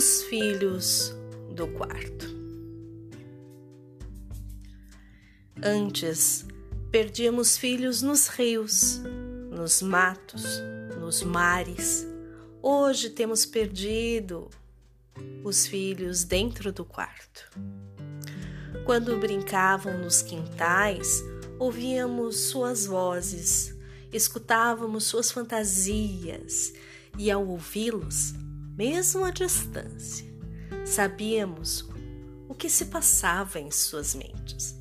filhos do quarto. Antes, perdíamos filhos nos rios, nos matos, nos mares. Hoje temos perdido os filhos dentro do quarto. Quando brincavam nos quintais, ouvíamos suas vozes, escutávamos suas fantasias e, ao ouvi-los, mesmo à distância, sabíamos o que se passava em suas mentes.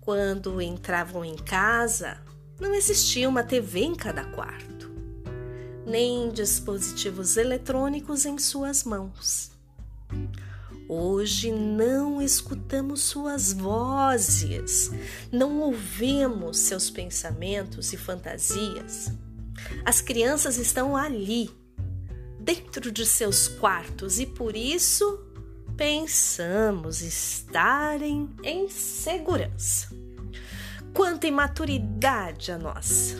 Quando entravam em casa, não existia uma TV em cada quarto, nem dispositivos eletrônicos em suas mãos. Hoje não escutamos suas vozes, não ouvimos seus pensamentos e fantasias. As crianças estão ali, dentro de seus quartos, e por isso pensamos estarem em segurança. Quanta imaturidade a nossa,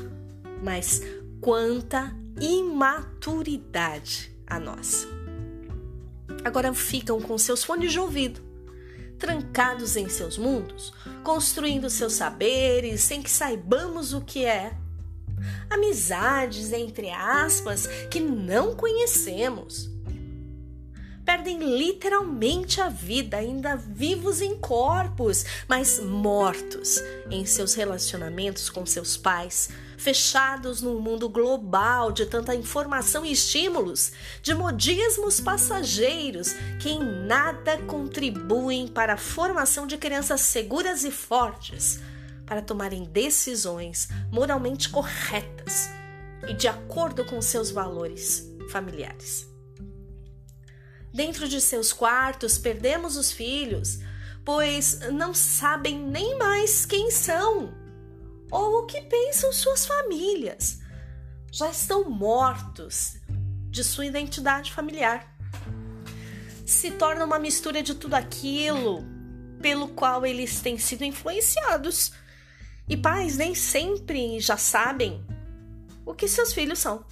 mas quanta imaturidade a nossa agora ficam com seus fones de ouvido, trancados em seus mundos, construindo seus saberes sem que saibamos o que é. Amizades, entre aspas, que não conhecemos. Perdem literalmente a vida, ainda vivos em corpos, mas mortos em seus relacionamentos com seus pais, fechados num mundo global de tanta informação e estímulos, de modismos passageiros que em nada contribuem para a formação de crianças seguras e fortes, para tomarem decisões moralmente corretas e de acordo com seus valores familiares. Dentro de seus quartos, perdemos os filhos, pois não sabem nem mais quem são ou o que pensam suas famílias. Já estão mortos de sua identidade familiar. Se torna uma mistura de tudo aquilo pelo qual eles têm sido influenciados. E pais nem sempre já sabem o que seus filhos são.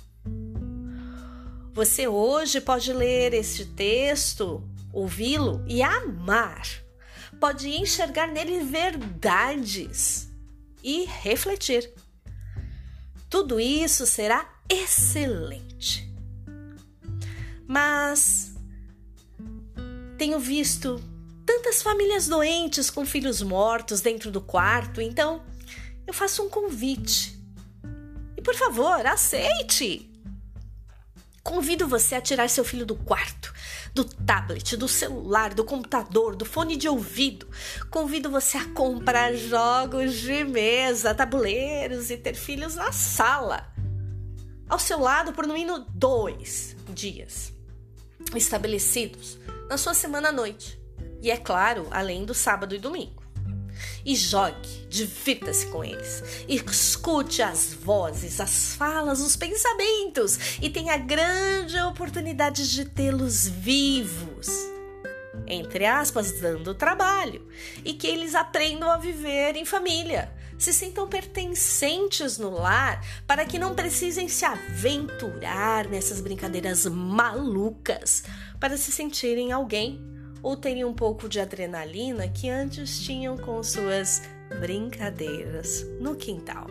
Você hoje pode ler este texto, ouvi-lo e amar. Pode enxergar nele verdades e refletir. Tudo isso será excelente. Mas tenho visto tantas famílias doentes com filhos mortos dentro do quarto, então eu faço um convite. E por favor, aceite! Convido você a tirar seu filho do quarto do tablet, do celular, do computador, do fone de ouvido. Convido você a comprar jogos de mesa, tabuleiros e ter filhos na sala. Ao seu lado por no mínimo dois dias estabelecidos na sua semana à noite. E é claro, além do sábado e domingo e jogue, divirta-se com eles. Escute as vozes, as falas, os pensamentos e tenha a grande oportunidade de tê-los vivos. Entre aspas, dando trabalho, e que eles aprendam a viver em família, se sintam pertencentes no lar, para que não precisem se aventurar nessas brincadeiras malucas para se sentirem alguém ou terem um pouco de adrenalina que antes tinham com suas brincadeiras no quintal.